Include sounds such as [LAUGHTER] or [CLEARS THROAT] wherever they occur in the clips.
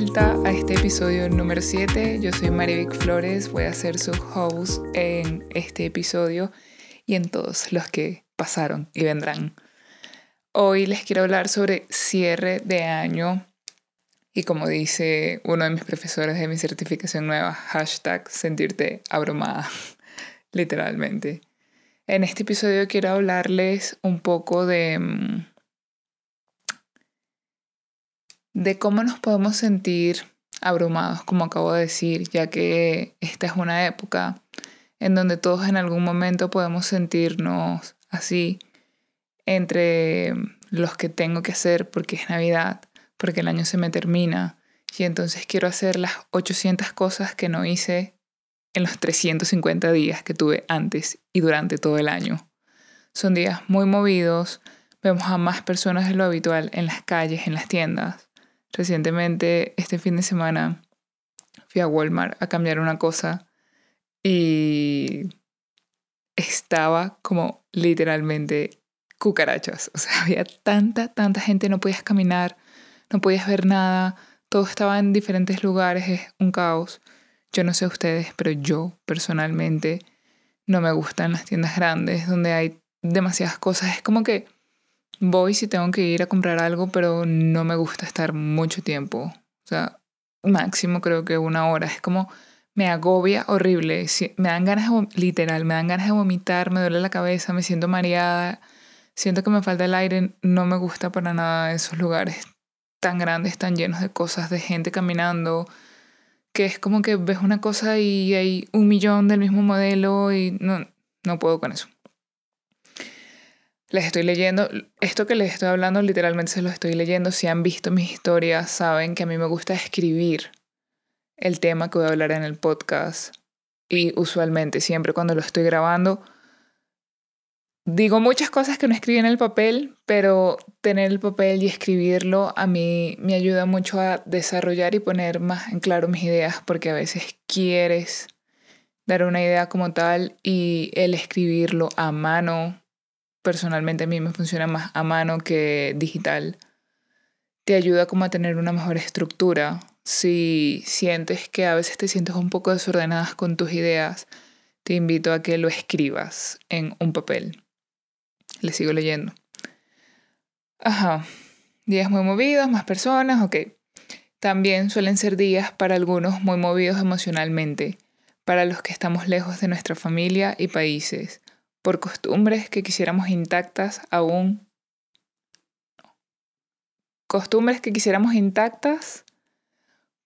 vuelta a este episodio número 7. Yo soy Marivic Flores, voy a ser su host en este episodio y en todos los que pasaron y vendrán. Hoy les quiero hablar sobre cierre de año y como dice uno de mis profesores de mi certificación nueva, hashtag sentirte abrumada, [LAUGHS] literalmente. En este episodio quiero hablarles un poco de de cómo nos podemos sentir abrumados, como acabo de decir, ya que esta es una época en donde todos en algún momento podemos sentirnos así entre los que tengo que hacer porque es Navidad, porque el año se me termina y entonces quiero hacer las 800 cosas que no hice en los 350 días que tuve antes y durante todo el año. Son días muy movidos, vemos a más personas de lo habitual en las calles, en las tiendas. Recientemente, este fin de semana, fui a Walmart a cambiar una cosa y estaba como literalmente cucarachas. O sea, [LAUGHS] había tanta, tanta gente, no podías caminar, no podías ver nada, todo estaba en diferentes lugares, es un caos. Yo no sé ustedes, pero yo personalmente no me gustan las tiendas grandes donde hay demasiadas cosas. Es como que voy si tengo que ir a comprar algo, pero no me gusta estar mucho tiempo. O sea, máximo creo que una hora. Es como me agobia horrible. Me dan ganas, literal, me dan ganas de vomitar, me duele la cabeza, me siento mareada, siento que me falta el aire. No me gusta para nada esos lugares tan grandes, tan llenos de cosas, de gente caminando, que es como que ves una cosa y hay un millón del mismo modelo y no, no puedo con eso les estoy leyendo, esto que les estoy hablando literalmente se lo estoy leyendo, si han visto mis historias saben que a mí me gusta escribir el tema que voy a hablar en el podcast. Y usualmente siempre cuando lo estoy grabando digo muchas cosas que no escribí en el papel, pero tener el papel y escribirlo a mí me ayuda mucho a desarrollar y poner más en claro mis ideas porque a veces quieres dar una idea como tal y el escribirlo a mano personalmente a mí me funciona más a mano que digital, te ayuda como a tener una mejor estructura. Si sientes que a veces te sientes un poco desordenadas con tus ideas, te invito a que lo escribas en un papel. Le sigo leyendo. Ajá. Días muy movidos, más personas, ok. También suelen ser días para algunos muy movidos emocionalmente, para los que estamos lejos de nuestra familia y países por costumbres que quisiéramos intactas aún. Costumbres que quisiéramos intactas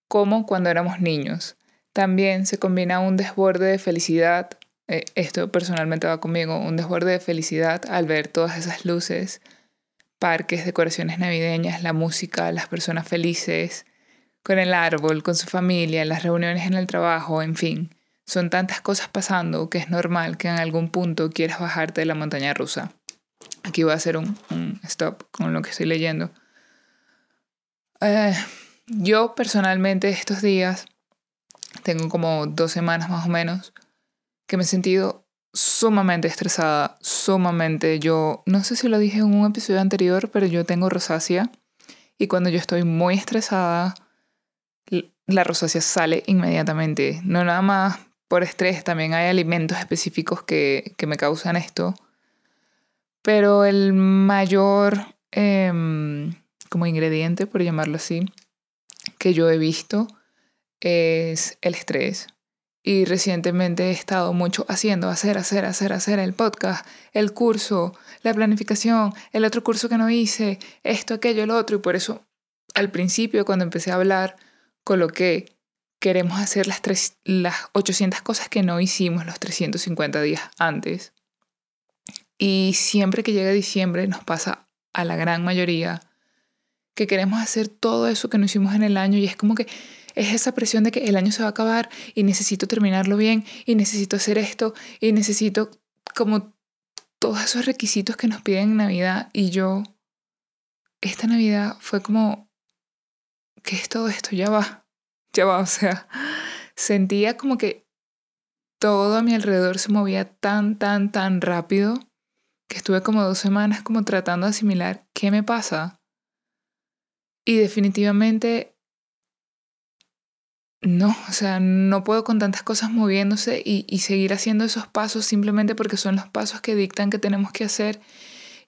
como cuando éramos niños. También se combina un desborde de felicidad, eh, esto personalmente va conmigo, un desborde de felicidad al ver todas esas luces, parques, decoraciones navideñas, la música, las personas felices, con el árbol, con su familia, las reuniones en el trabajo, en fin. Son tantas cosas pasando que es normal que en algún punto quieras bajarte de la montaña rusa. Aquí voy a hacer un, stop con lo que estoy leyendo. Eh, yo personalmente estos días, tengo como dos semanas más o menos, que me he sentido sumamente estresada, sumamente yo, no sé si lo dije en un episodio anterior, pero yo tengo rosácea y cuando yo estoy muy estresada, la rosácea sale inmediatamente. No nada más por estrés, también hay alimentos específicos que, que me causan esto. Pero el mayor em, como ingrediente, por llamarlo así, que yo he visto es el estrés. Y recientemente he estado mucho haciendo, hacer, hacer, hacer, hacer el podcast, el curso, la planificación, el otro curso que no hice, esto, aquello, el otro. Y por eso al principio, cuando empecé a hablar, coloqué queremos hacer las, tres, las 800 cosas que no hicimos los 350 días antes. Y siempre que llega diciembre nos pasa a la gran mayoría que queremos hacer todo eso que no hicimos en el año y es como que es esa presión de que el año se va a acabar y necesito terminarlo bien y necesito hacer esto y necesito como todos esos requisitos que nos piden en Navidad y yo esta Navidad fue como ¿qué es todo esto? Ya va ya va, o sea, sentía como que todo a mi alrededor se movía tan, tan, tan rápido que estuve como dos semanas como tratando de asimilar qué me pasa. Y definitivamente no, o sea, no puedo con tantas cosas moviéndose y, y, seguir haciendo esos pasos simplemente porque son los pasos que dictan que tenemos que hacer.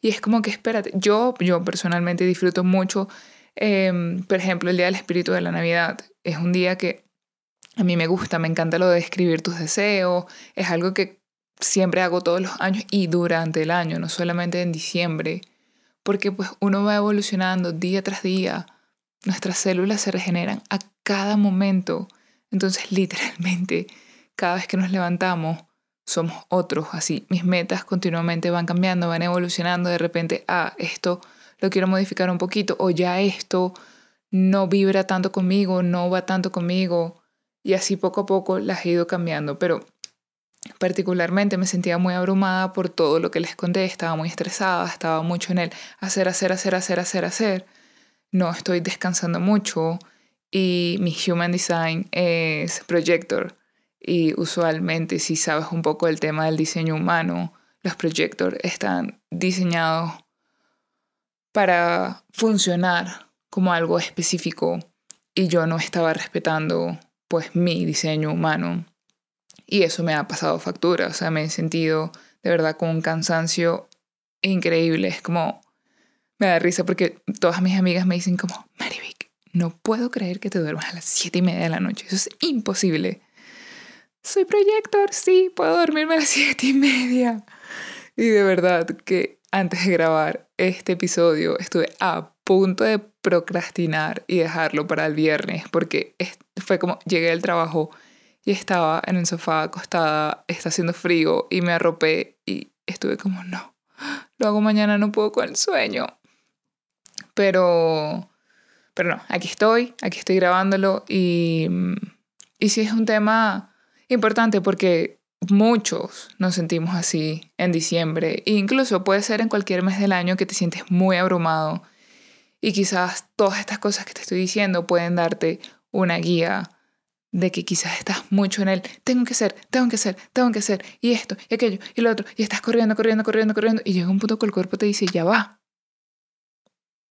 Y es como que, espérate, yo, yo personalmente disfruto mucho, em, por ejemplo, el Día del Espíritu de la Navidad. Es un día que a mí me gusta, me encanta lo de escribir tus deseos, es algo que siempre hago todos los años y durante el año, no solamente en diciembre, porque pues uno va evolucionando día tras día, nuestras células se regeneran a cada momento, entonces [LAUGHS] literalmente cada vez que nos levantamos somos otros, así mis metas continuamente van cambiando, van evolucionando, de repente, ah, esto lo quiero modificar un poquito o ya esto no vibra tanto conmigo, no va tanto conmigo. Y así poco a poco las he ido cambiando, pero particularmente me sentía muy abrumada por todo lo que les conté, estaba muy estresada, estaba mucho en el hacer, hacer, hacer, hacer, hacer, hacer. No estoy descansando mucho. Y mi human design es projector. Y usualmente si sabes un poco del tema del diseño humano, los projectors están diseñados para funcionar como algo específico y yo no estaba respetando pues mi diseño humano. Y eso me ha pasado factura, o sea, me he sentido de verdad con un cansancio increíble. Es como, me da risa porque todas mis amigas me dicen como, Marivic, no puedo creer que te duermas a las siete y media de la noche. Eso es imposible. Soy proyector, sí, puedo dormirme a las siete y media. Y de verdad que antes de grabar este episodio estuve a punto de procrastinar y dejarlo para el viernes porque fue como llegué al trabajo y estaba en el sofá acostada, está haciendo frío y me arropé y estuve como no, lo hago mañana, no puedo con el sueño. Pero, pero no, aquí estoy, aquí estoy grabándolo y, y sí es un tema importante porque muchos nos sentimos así en diciembre e incluso puede ser en cualquier mes del año que te sientes muy abrumado y quizás todas estas cosas que te estoy diciendo pueden darte una guía de que quizás estás mucho en el tengo que ser, tengo que ser, tengo que ser, y esto, y aquello, y lo otro, y estás corriendo, corriendo, corriendo, corriendo, y llega un punto que el cuerpo te dice, ya va,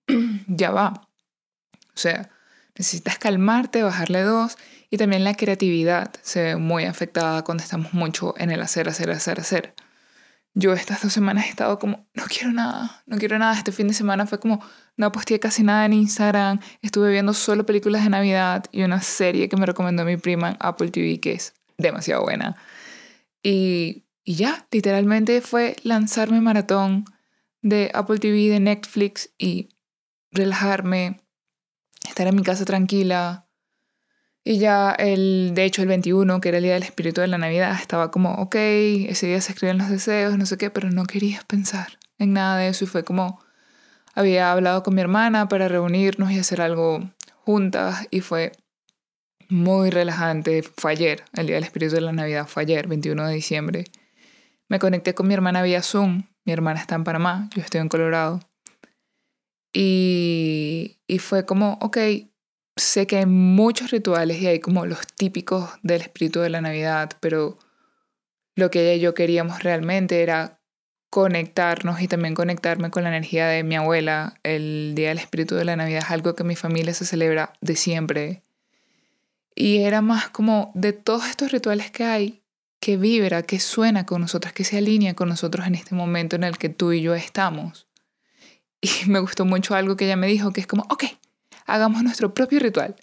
[CLEARS THROAT] ya va. O sea, necesitas calmarte, bajarle dos, y también la creatividad se ve muy afectada cuando estamos mucho en el hacer, hacer, hacer, hacer yo estas dos semanas he estado como, no quiero nada, no quiero nada. Este fin de semana fue como, no posteé casi nada en Instagram, estuve viendo solo películas de Navidad y una serie que me recomendó mi prima en Apple TV que es demasiado buena. Y, y ya, literalmente fue lanzarme maratón de Apple TV, de Netflix y relajarme, estar en mi casa tranquila, y ya el, de hecho, el 21, que era el día del espíritu de la Navidad, estaba como, ok, ese día se escriben los deseos, no sé qué, pero no quería pensar en nada de eso. Y fue como, había hablado con mi hermana para reunirnos y hacer algo juntas y fue muy relajante. Fue ayer, el día del espíritu de la Navidad, fue ayer, 21 de diciembre. Me conecté con mi hermana vía Zoom. Mi hermana está en Panamá, yo estoy en Colorado. Y, y fue como, ok, sé que hay muchos rituales y hay como los típicos del espíritu de la Navidad, pero lo que ella y yo queríamos realmente era conectarnos y también conectarme con la energía de mi abuela. El Día del Espíritu de la Navidad es algo que mi familia se celebra de siempre. Y era más como de todos estos rituales que hay, que vibra, que suena con nosotros, que se alinea con nosotros en este momento en el que tú y yo estamos. Y [LAUGHS] me gustó mucho algo que ella me dijo, que es como, ok, hagamos nuestro propio ritual.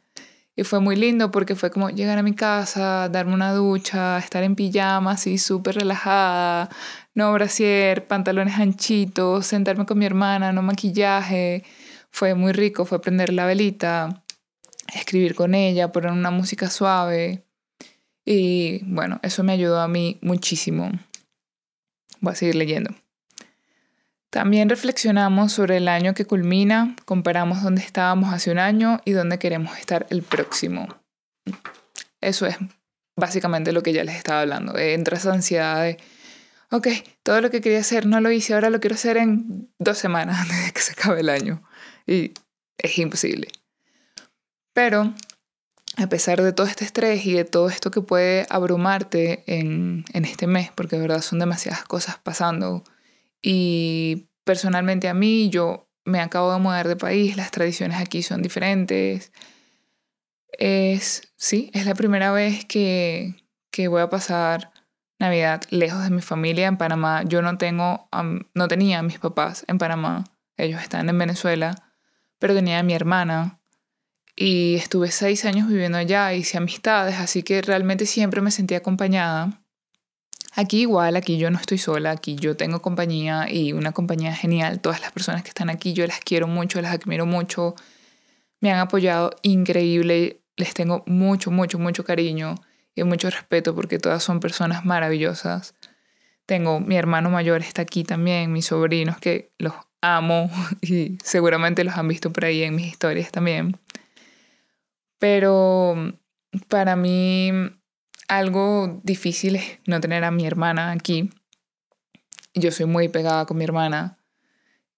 Y fue muy lindo porque fue como llegar a mi casa, darme una ducha, estar en pijama así súper relajada, no brasier, pantalones anchitos, sentarme con mi hermana, no maquillaje. Fue muy rico, fue prender la velita, escribir con ella, poner una música suave. Y bueno, eso me ayudó a mí muchísimo. Voy a seguir leyendo. También reflexionamos sobre el año que culmina, comparamos dónde estábamos hace un año y dónde queremos estar el próximo. Eso es básicamente lo que ya les estaba hablando. Entra esa ansiedad de, ok, todo lo que quería hacer no lo hice, ahora lo quiero hacer en dos semanas [LAUGHS] antes de que se acabe el año. Y es imposible. Pero a pesar de todo este estrés y de todo esto que puede abrumarte en, en este mes, porque de verdad son demasiadas cosas pasando, y personalmente a mí, yo me acabo de mudar de país, las tradiciones aquí son diferentes. es, sí, es la primera vez que, que voy a pasar Navidad lejos de mi familia en Panamá. Yo no tengo, no tenía a mis papás en Panamá, ellos están en Venezuela, pero tenía a mi hermana y estuve seis años viviendo allá, hice amistades, así que realmente siempre me sentí acompañada. Aquí igual, aquí yo no estoy sola, aquí yo tengo compañía y una compañía genial. Todas las personas que están aquí yo las quiero mucho, las admiro mucho, me han apoyado increíble, les tengo mucho, mucho, mucho cariño y mucho respeto porque todas son personas maravillosas. Tengo mi hermano mayor está aquí también, mis sobrinos que los amo [LAUGHS] y seguramente los han visto por ahí en mis historias también. Pero para mí algo difícil es [LAUGHS] no tener a mi hermana aquí. Yo soy muy pegada con mi hermana.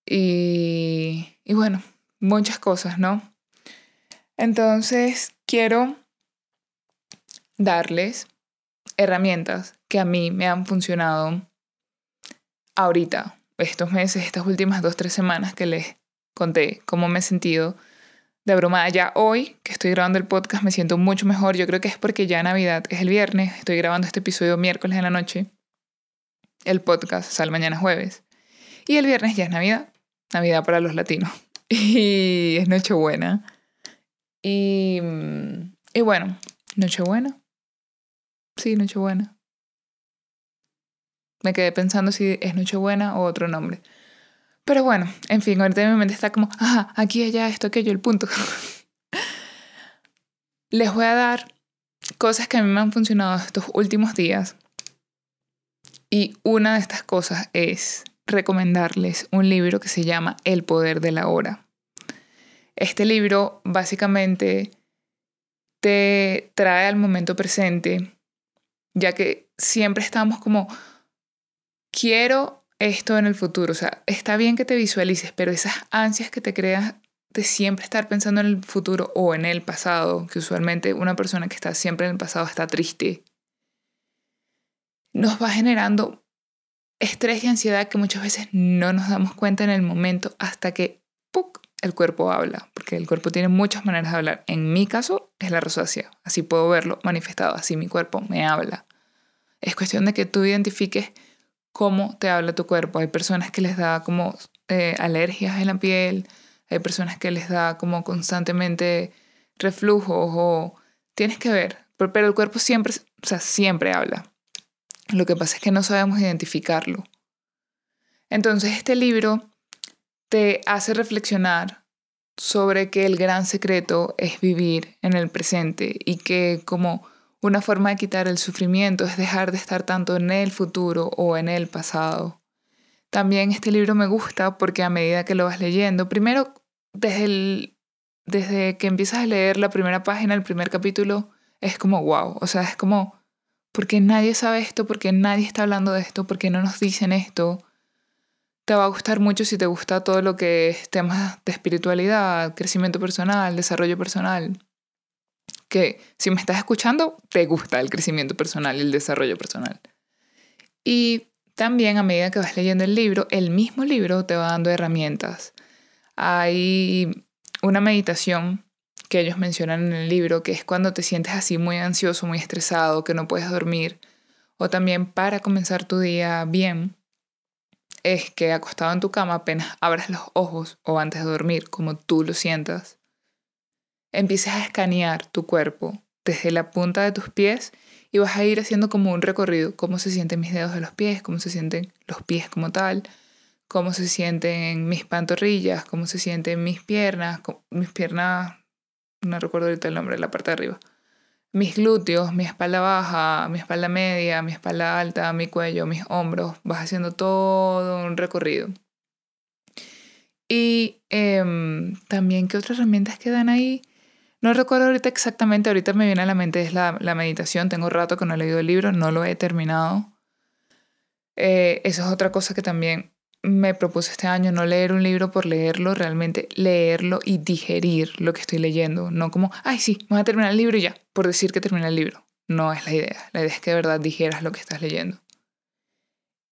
Y, y bueno, muchas cosas, ¿no? Entonces quiero darles herramientas que a mí me han funcionado ahorita, estos meses, estas últimas dos, tres semanas que les conté cómo me he sentido de abrumada. Ya hoy que estoy grabando el podcast me siento mucho mejor. Yo creo que es porque ya Navidad es el viernes. Estoy grabando este episodio miércoles en la noche. El podcast sale mañana jueves. Y el viernes ya es Navidad. Navidad para los latinos. [LAUGHS] Y es Nochebuena. Y, y bueno, Nochebuena. Sí, Nochebuena. Me quedé pensando si es Nochebuena o otro nombre. Pero bueno, en fin, ahorita mi mente está como, ajá, aquí, allá, esto, aquello, el punto. [LAUGHS] Les voy a dar cosas que a mí me han funcionado estos últimos días. Y una de estas cosas es recomendarles un libro que se llama El poder de la hora. Este libro básicamente te trae al momento presente, ya que siempre estamos como, quiero esto en el futuro. O sea, está bien que te visualices, pero esas ansias que te creas de siempre estar pensando en el futuro o en el pasado, que usualmente una persona que está siempre en el pasado está triste, nos va generando estrés y ansiedad que muchas veces no nos damos cuenta en el momento hasta que ¡puc! el cuerpo habla, porque el cuerpo tiene muchas maneras de hablar. En mi caso es la rosácea, así puedo verlo manifestado, así mi cuerpo me habla. Es cuestión de que tú identifiques cómo te habla tu cuerpo. Hay personas que les da como eh, alergias en la piel, hay personas que les da como constantemente reflujos o tienes que ver, pero el cuerpo siempre, o sea, siempre habla. Lo que pasa es que no sabemos identificarlo. Entonces este libro te hace reflexionar sobre que el gran secreto es vivir en el presente y que como una forma de quitar el sufrimiento es dejar de estar tanto en el futuro o en el pasado. También este libro me gusta porque a medida que lo vas leyendo, primero desde, desde que empiezas a leer la primera página, el primer capítulo, es como wow, o sea, es como, ¿por qué nadie sabe esto? ¿Por qué nadie está hablando de esto? ¿Por qué no nos dicen esto? Te va a gustar mucho si te gusta todo lo que es temas de espiritualidad, crecimiento personal, desarrollo personal que si me estás escuchando, te gusta el crecimiento personal y el desarrollo personal. Y también a medida que vas leyendo el libro, el mismo libro te va dando herramientas. Hay una meditación que ellos mencionan en el libro, que es cuando te sientes así muy ansioso, muy estresado, que no puedes dormir, o también para comenzar tu día bien, es que acostado en tu cama apenas abras los ojos o antes de dormir, como tú lo sientas, empieces a escanear tu cuerpo desde la punta de tus pies y vas a ir haciendo como un recorrido, cómo se sienten mis dedos de los pies, cómo se sienten los pies como tal, cómo se sienten mis pantorrillas, cómo se sienten mis piernas, mis piernas, no recuerdo ahorita el nombre, la parte de arriba, mis glúteos, mi espalda baja, mi espalda media, mi espalda alta, mi cuello, mis hombros, vas haciendo todo un recorrido. Y em, también, ¿qué otras herramientas quedan ahí? No recuerdo ahorita exactamente, ahorita me viene a la mente es la, la meditación, tengo rato que no he leído el libro, no lo he terminado. Eh, esa es otra cosa que también me propuse este año, no leer un libro por leerlo, realmente leerlo y digerir lo que estoy leyendo, no como, ay sí, voy a terminar el libro y ya, por decir que terminé el libro. No es la idea, la idea es que de verdad digeras lo que estás leyendo.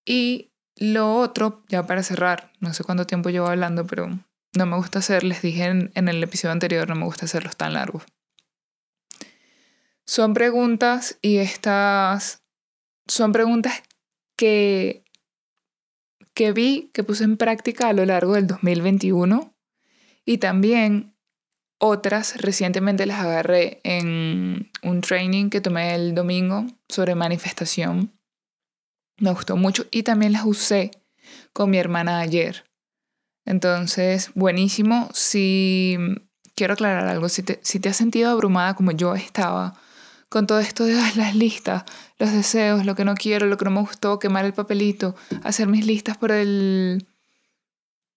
Y lo otro, ya para cerrar, no sé cuánto tiempo llevo hablando, pero no me gusta hacer, les dije en, el episodio anterior, no me gusta hacerlos tan largos. Son preguntas y estas son preguntas que, que vi, que puse en práctica a lo largo del 2021 y también otras recientemente las agarré en un training que tomé el domingo sobre manifestación. Me gustó mucho y también las usé con mi hermana ayer. Entonces, buenísimo. Si quiero aclarar algo, si te, si te has sentido abrumada como yo estaba con todo esto de [LAUGHS] las listas, los deseos, lo que no quiero, lo que no me gustó, quemar el papelito, hacer mis listas por el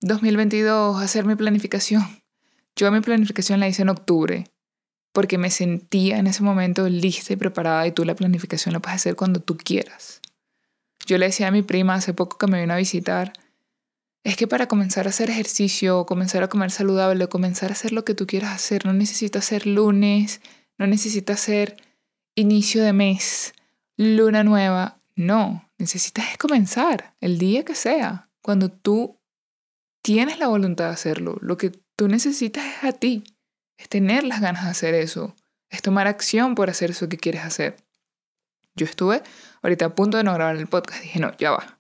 2022, hacer mi planificación. Yo mi planificación la hice en octubre porque me sentía en ese momento lista y preparada y tú la planificación la puedes hacer cuando tú quieras. Yo le decía a mi prima hace poco que me vino a visitar, es que para comenzar a hacer ejercicio, comenzar a comer saludable, comenzar a hacer lo que tú quieras hacer, no necesitas hacer lunes, no necesitas hacer inicio de mes, luna nueva. No, necesitas comenzar el día que sea, cuando tú tienes la voluntad de hacerlo. Lo que tú necesitas es a ti, es tener las ganas de hacer eso, es tomar acción por hacer eso que quieres hacer. Yo estuve ahorita a punto de no grabar el podcast, dije, no, ya va.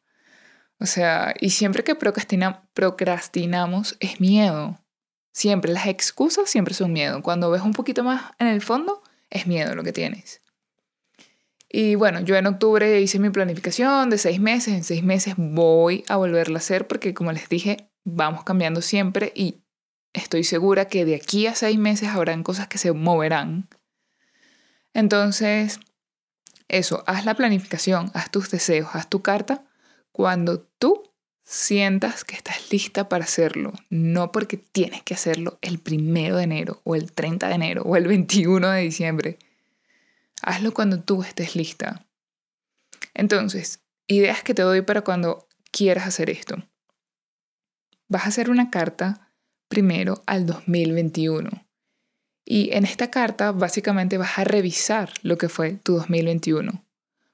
O sea, y siempre que procrastinamos es miedo. Siempre, las excusas siempre son miedo. Cuando ves un poquito más en el fondo, es miedo lo que tienes. Y bueno, yo en octubre hice mi planificación de seis meses. En seis meses voy a volverla a hacer porque, como les dije, vamos cambiando siempre y estoy segura que de aquí a seis meses habrán cosas que se moverán. Entonces, eso, haz la planificación, haz tus deseos, haz tu carta cuando tú sientas que estás lista para hacerlo, no porque tienes que hacerlo el primero de enero o el 30 de enero o el 21 de diciembre. Hazlo cuando tú estés lista. Entonces, ideas que te doy para cuando quieras hacer esto. Vas a hacer una carta primero al 2021. Y en esta carta básicamente vas a revisar lo que fue tu 2021.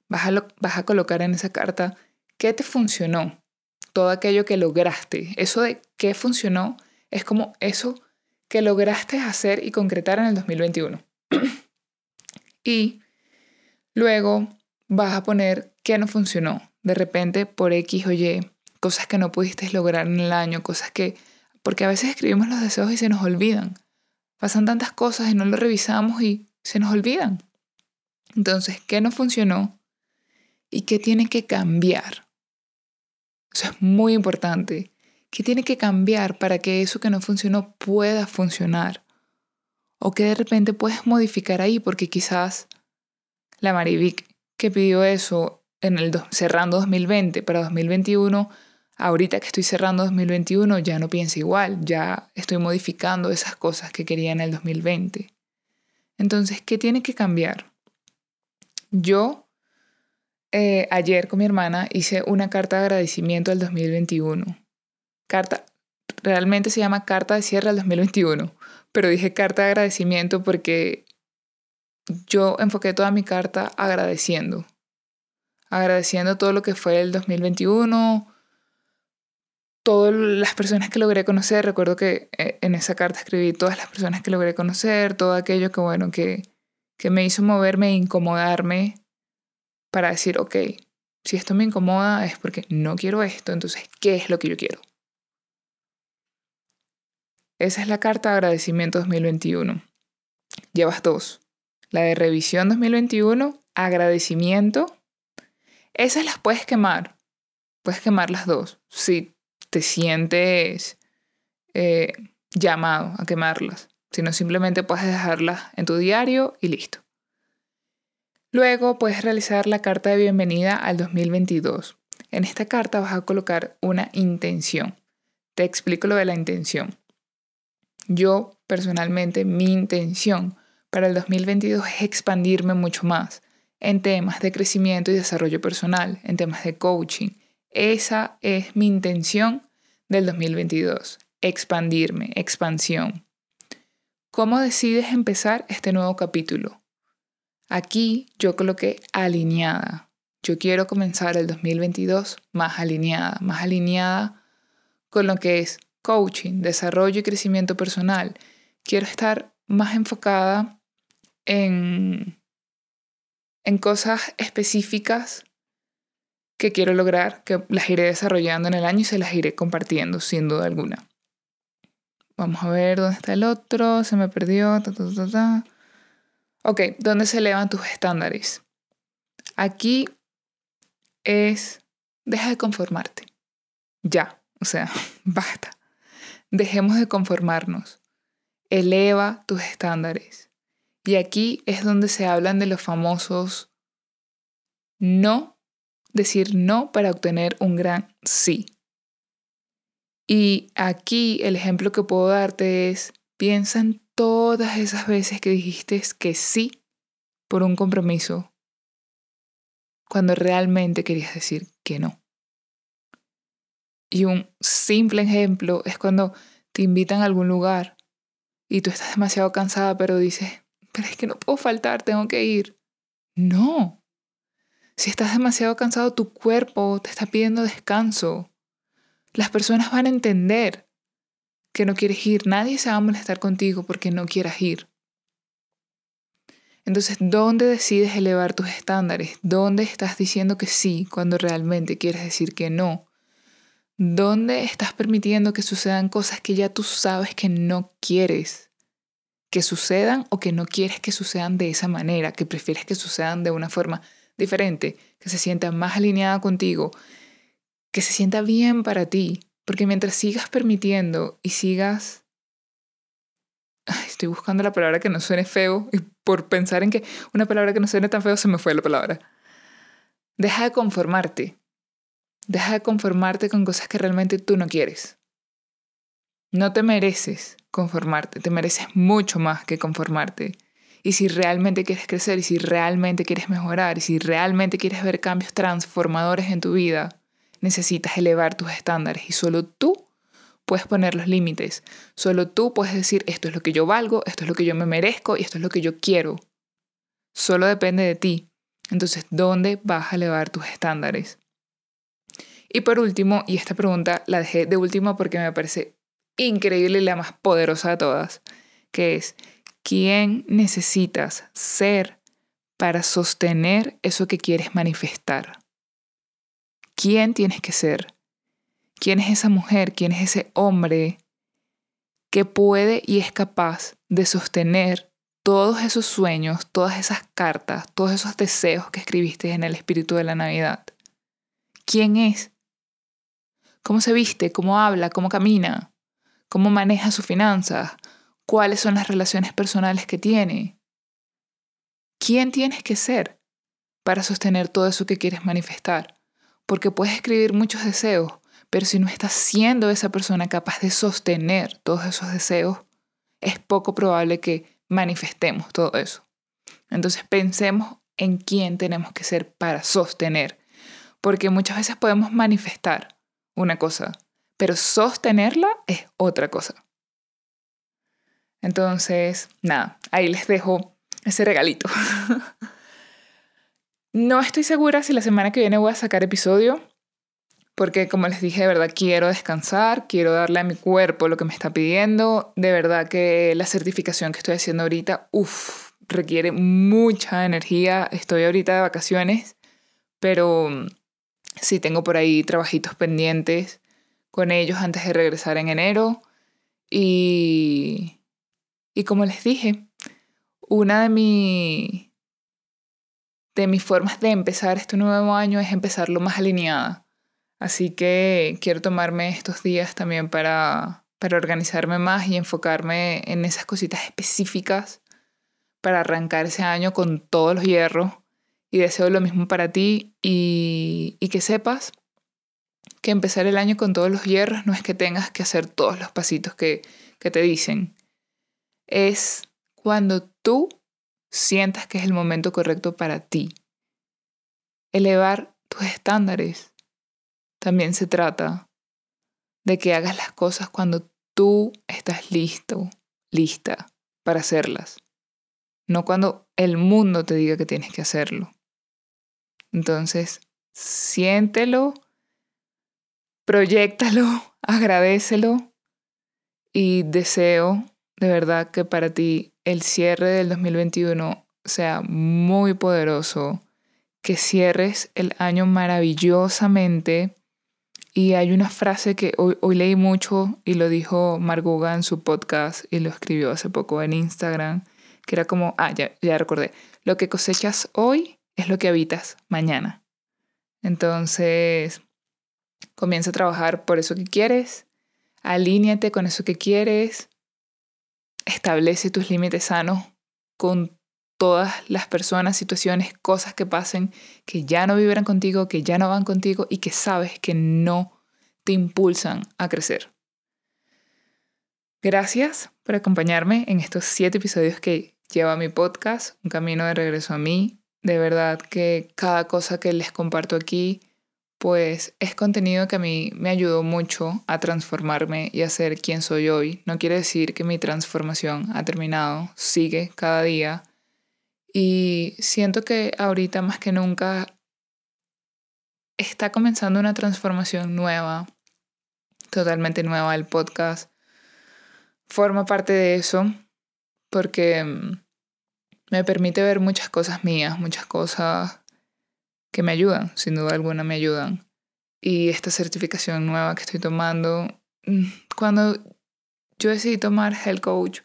Vas a, vas a colocar en esa carta qué te funcionó, todo aquello que lograste. Eso de qué funcionó es como eso que lograste hacer y concretar en el 2021. [CLEARS THROAT] y Luego vas a poner qué no funcionó. De repente, por X o Y, cosas que no pudiste lograr en el año, cosas que... Porque a veces escribimos los deseos y se nos olvidan. Pasan tantas cosas y no lo revisamos y se nos olvidan. Entonces, ¿qué no funcionó? ¿Y qué tiene que cambiar? Eso es muy importante. ¿Qué tiene que cambiar para que eso que no funcionó pueda funcionar? O que de repente puedes modificar ahí porque quizás la Marivic que pidió eso en el cerrando 2020 para 2021, ahorita que estoy cerrando 2021 ya no piensa igual, ya estoy modificando esas cosas que quería en el 2020. Entonces, ¿qué tiene que cambiar? Yo eh, ayer con mi hermana hice una carta de agradecimiento al 2021. Carta, realmente se llama carta de cierre al 2021, pero dije carta de agradecimiento porque yo enfoqué toda mi carta agradeciendo. Agradeciendo todo lo que fue el 2021, todas las personas que logré conocer. Recuerdo que eh, en esa carta escribí todas las personas que logré conocer, todo aquello que, bueno, que, que me hizo moverme e incomodarme para decir, ok, si esto me incomoda es porque no quiero esto, entonces, ¿qué es lo que yo quiero? Esa es la carta de agradecimiento 2021. Llevas dos la de revisión 2021, agradecimiento. Esas las puedes quemar. Puedes quemar las dos. Si te sientes eh, llamado a quemarlas. Si no, simplemente puedes dejarlas en tu diario y listo. Luego puedes realizar la carta de bienvenida al 2022. En esta carta vas a colocar una intención. Te explico lo de la intención. Yo, personalmente, mi intención para el 2022 es expandirme mucho más en temas de crecimiento y desarrollo personal, en temas de coaching. Esa es mi intención del 2022, expandirme, expansión. ¿Cómo decides empezar este nuevo capítulo? Aquí yo coloqué alineada. Yo quiero comenzar el 2022 más alineada, más alineada con lo que es coaching, desarrollo y crecimiento personal. Quiero estar más enfocada en en cosas específicas que quiero lograr, que las iré desarrollando en el año y se las iré compartiendo, sin duda alguna. Vamos a ver dónde está el otro, se me perdió. Ok, ¿dónde se elevan tus estándares? Aquí es, deja de conformarte. Ya, o sea, [LAUGHS] basta. Dejemos de conformarnos. Eleva tus estándares. Y aquí es donde se hablan de los famosos no, decir no para obtener un gran sí. Y aquí el ejemplo que puedo darte es, piensa en todas esas veces que dijiste que sí por un compromiso, cuando realmente querías decir que no. Y un simple ejemplo es cuando te invitan a algún lugar y tú estás demasiado cansada, pero dices, pero es que no puedo faltar, tengo que ir. No. Si estás demasiado cansado, tu cuerpo te está pidiendo descanso. Las personas van a entender que no quieres ir. Nadie se va a molestar contigo porque no quieras ir. Entonces, ¿dónde decides elevar tus estándares? ¿Dónde estás diciendo que sí cuando realmente quieres decir que no? ¿Dónde estás permitiendo que sucedan cosas que ya tú sabes que no quieres? que sucedan o que no quieres que sucedan de esa manera, que prefieres que sucedan de una forma diferente, que se sienta más alineada contigo, que se sienta bien para ti, porque mientras sigas permitiendo y sigas... estoy buscando la palabra que no suene feo y por pensar en que una palabra que no suene tan feo se me fue la palabra. Deja de conformarte. Deja de conformarte con cosas que realmente tú no quieres. No te mereces conformarte, te mereces mucho más que conformarte. Y si realmente quieres crecer, y si realmente quieres mejorar, y si realmente quieres ver cambios transformadores en tu vida, necesitas elevar tus estándares y solo tú puedes poner los límites. Solo tú puedes decir, esto es lo que yo valgo, esto es lo que yo me merezco y esto es lo que yo quiero. Solo depende de ti. Entonces, ¿dónde vas a elevar tus estándares? Y por último, y esta pregunta la dejé de última porque me parece increíble y la más poderosa de todas, que es, ¿quién necesitas ser para sostener eso que quieres manifestar? ¿Quién tienes que ser? ¿Quién es esa mujer? ¿Quién es ese hombre que puede y es capaz de sostener todos esos sueños, todas esas cartas, todos esos deseos que escribiste en el espíritu de la Navidad? ¿Quién es? ¿Cómo se viste? ¿Cómo habla? ¿Cómo camina? cómo maneja sus finanzas, cuáles son las relaciones personales que tiene. ¿Quién tienes que ser para sostener todo eso que quieres manifestar? Porque puedes escribir muchos deseos, pero si no estás siendo esa persona capaz de sostener todos esos deseos, es poco probable que manifestemos todo eso. Entonces pensemos en quién tenemos que ser para sostener, porque muchas veces podemos manifestar una cosa, pero sostenerla es otra cosa. Entonces, nada, ahí les dejo ese regalito. [LAUGHS] no estoy segura si la semana que viene voy a sacar episodio, porque como les dije, de verdad quiero descansar, quiero darle a mi cuerpo lo que me está pidiendo. De verdad que la certificación que estoy haciendo ahorita, uff, requiere mucha energía. Estoy ahorita de vacaciones, pero sí tengo por ahí trabajitos pendientes con ellos antes de regresar en enero. Y, y como les dije, una de, mi, de mis formas de empezar este nuevo año es empezarlo más alineada. Así que quiero tomarme estos días también para, para organizarme más y enfocarme en esas cositas específicas para arrancar ese año con todos los hierros. Y deseo lo mismo para ti y, y que sepas que empezar el año con todos los hierros no es que tengas que hacer todos los pasitos que, que te dicen. Es cuando tú sientas que es el momento correcto para ti. Elevar tus estándares. También se trata de que hagas las cosas cuando tú estás listo, lista para hacerlas. No cuando el mundo te diga que tienes que hacerlo. Entonces, siéntelo proyectalo, [LAUGHS] agradecelo y deseo de verdad que para ti el cierre del 2021 sea muy poderoso, que cierres el año maravillosamente. Y hay una frase que hoy, hoy leí mucho y lo dijo Marguga en su podcast y lo escribió hace poco en Instagram, que era como, ah, ya, ya recordé, lo que cosechas hoy es lo que habitas mañana. Entonces, comienza a trabajar por eso que quieres, alíñate con eso que quieres, establece tus límites sanos con todas las personas, situaciones, cosas que pasen, que ya no vivirán contigo, que ya no van contigo y que sabes que no te impulsan a crecer. Gracias por acompañarme en estos siete episodios que lleva mi podcast, Un Camino de Regreso a mí. De verdad que cada cosa que les comparto aquí, pues es contenido que a mí me ayudó mucho a transformarme y a ser quien soy hoy. No quiere decir que mi transformación ha terminado, sigue cada día. Y siento que ahorita más que nunca está comenzando una transformación nueva, totalmente nueva. El podcast forma parte de eso porque mm, me permite ver muchas cosas mías, muchas cosas que me ayudan, sin duda alguna me ayudan. Y esta certificación nueva que estoy tomando, mm, cuando yo decidí tomar Health Coach,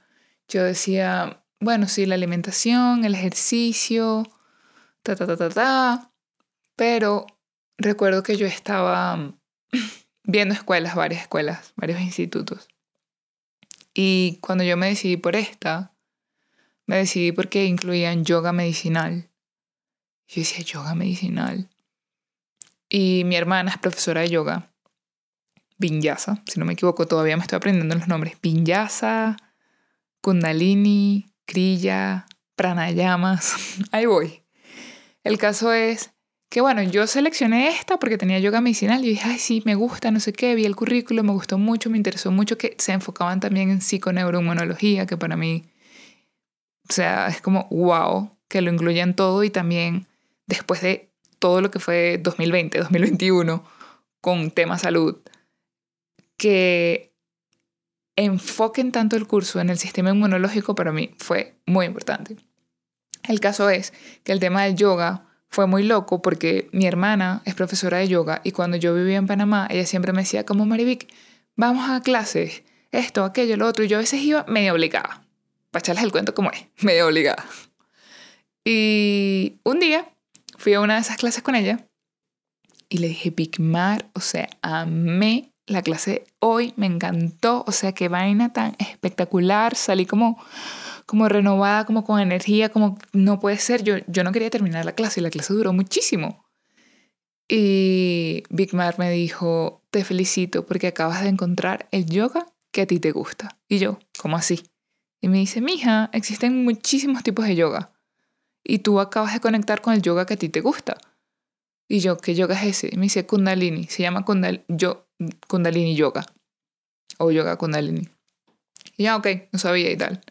yo decía, bueno, sí, la alimentación, el ejercicio, ta, ta, ta, ta, ta, pero recuerdo que yo estaba mm, viendo escuelas, varias escuelas, varios institutos. Y cuando yo me decidí por esta, me decidí porque incluían yoga medicinal. Yo decía, yoga medicinal. Y mi hermana es profesora de yoga. Vinyasa, si no me equivoco, todavía me estoy aprendiendo los nombres. Vinyasa, Kundalini, Kriya, Pranayamas. [LAUGHS] Ahí voy. El caso es que bueno, yo seleccioné esta porque tenía yoga medicinal y dije, ay, sí, me gusta, no sé qué, vi el currículo, me gustó mucho, me interesó mucho que se enfocaban también en psiconeuroinmunología, que para mí, o sea, es como, wow, que lo incluyan todo y también después de todo lo que fue 2020, 2021 con tema salud, que enfoquen tanto el curso en el sistema inmunológico para mí fue muy importante. El caso es que el tema del yoga fue muy loco porque mi hermana es profesora de yoga y cuando yo vivía en Panamá, ella siempre me decía como Marivic, vamos a clases, esto, aquello, lo otro, y yo a veces iba medio obligada, para echarles el cuento como es, medio obligada. Y un día fui a una de esas clases con ella y le dije, Big Mar, o sea, amé la clase hoy, me encantó, o sea, qué vaina tan espectacular, salí como como renovada, como con energía, como no puede ser, yo, yo no quería terminar la clase y la clase duró muchísimo. Y Big Mar me dijo, te felicito porque acabas de encontrar el yoga que a ti te gusta. Y yo, ¿cómo así? Y me dice, mija, existen muchísimos tipos de yoga. Y tú acabas de conectar con el yoga que a ti te gusta. Y yo, ¿qué yoga es ese? Y me dice Kundalini. Se llama Kundal yo, Kundalini Yoga. O Yoga Kundalini. Y ya, ok, no sabía y tal.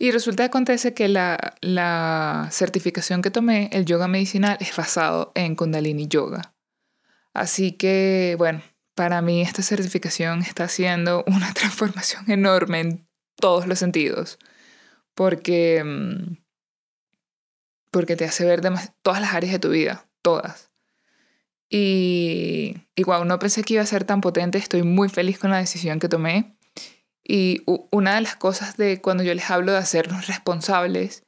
Y resulta que acontece que la, la certificación que tomé, el yoga medicinal, es basado en Kundalini Yoga. Así que, bueno, para mí esta certificación está haciendo una [LAUGHS] transformación enorme en todos los sentidos. Porque, mm, porque te hace ver todas las áreas de tu vida, todas. Y, y no pensé que iba a ser tan potente. Estoy muy feliz con la decisión que tomé. Y una de las cosas de cuando yo les hablo de hacernos responsables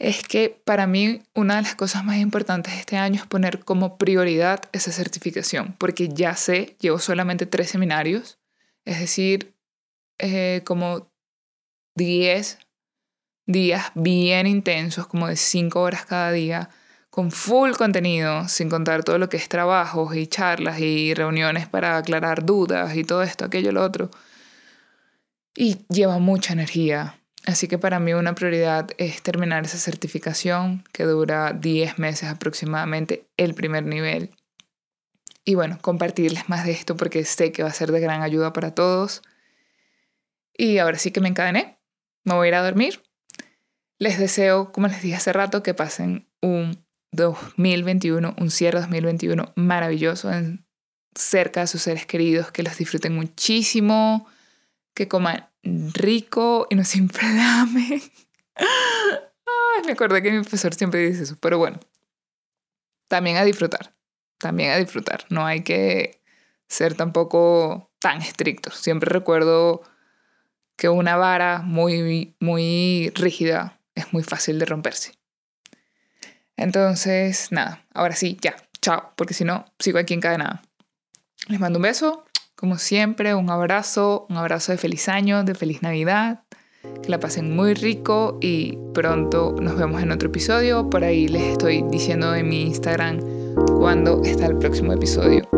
es que para mí una de las cosas más importantes este año es poner como prioridad esa certificación, porque ya sé, llevo solamente tres seminarios, es decir, eh, como 10 días bien intensos, como de 5 horas cada día, con full contenido, sin contar todo lo que es trabajos y charlas y reuniones para aclarar dudas y todo esto, aquello, lo otro y lleva mucha energía. Así que para mí una prioridad es terminar esa certificación que dura 10 meses aproximadamente, el primer nivel. Y bueno, compartirles más de esto porque sé que va a ser de gran ayuda para todos. Y ahora sí que me encadené, me voy a ir a dormir. Les deseo, como les dije hace rato, que pasen un 2021, un cierre 2021 maravilloso cerca de sus seres queridos, que los disfruten muchísimo que coman rico y no se [LAUGHS] inflamen. Me acordé que mi profesor siempre dice eso, pero bueno. También a disfrutar, también a disfrutar. No hay que ser tampoco tan estrictos. Siempre recuerdo que una vara muy, muy rígida es muy fácil de romperse. Entonces, nada, ahora sí, ya, chao, porque si no, sigo aquí en nada. Les mando un beso, como siempre, un abrazo, un abrazo de feliz año, de feliz Navidad, que la pasen muy rico y pronto nos vemos en otro episodio. Por ahí les estoy diciendo en mi Instagram cuándo está el próximo episodio.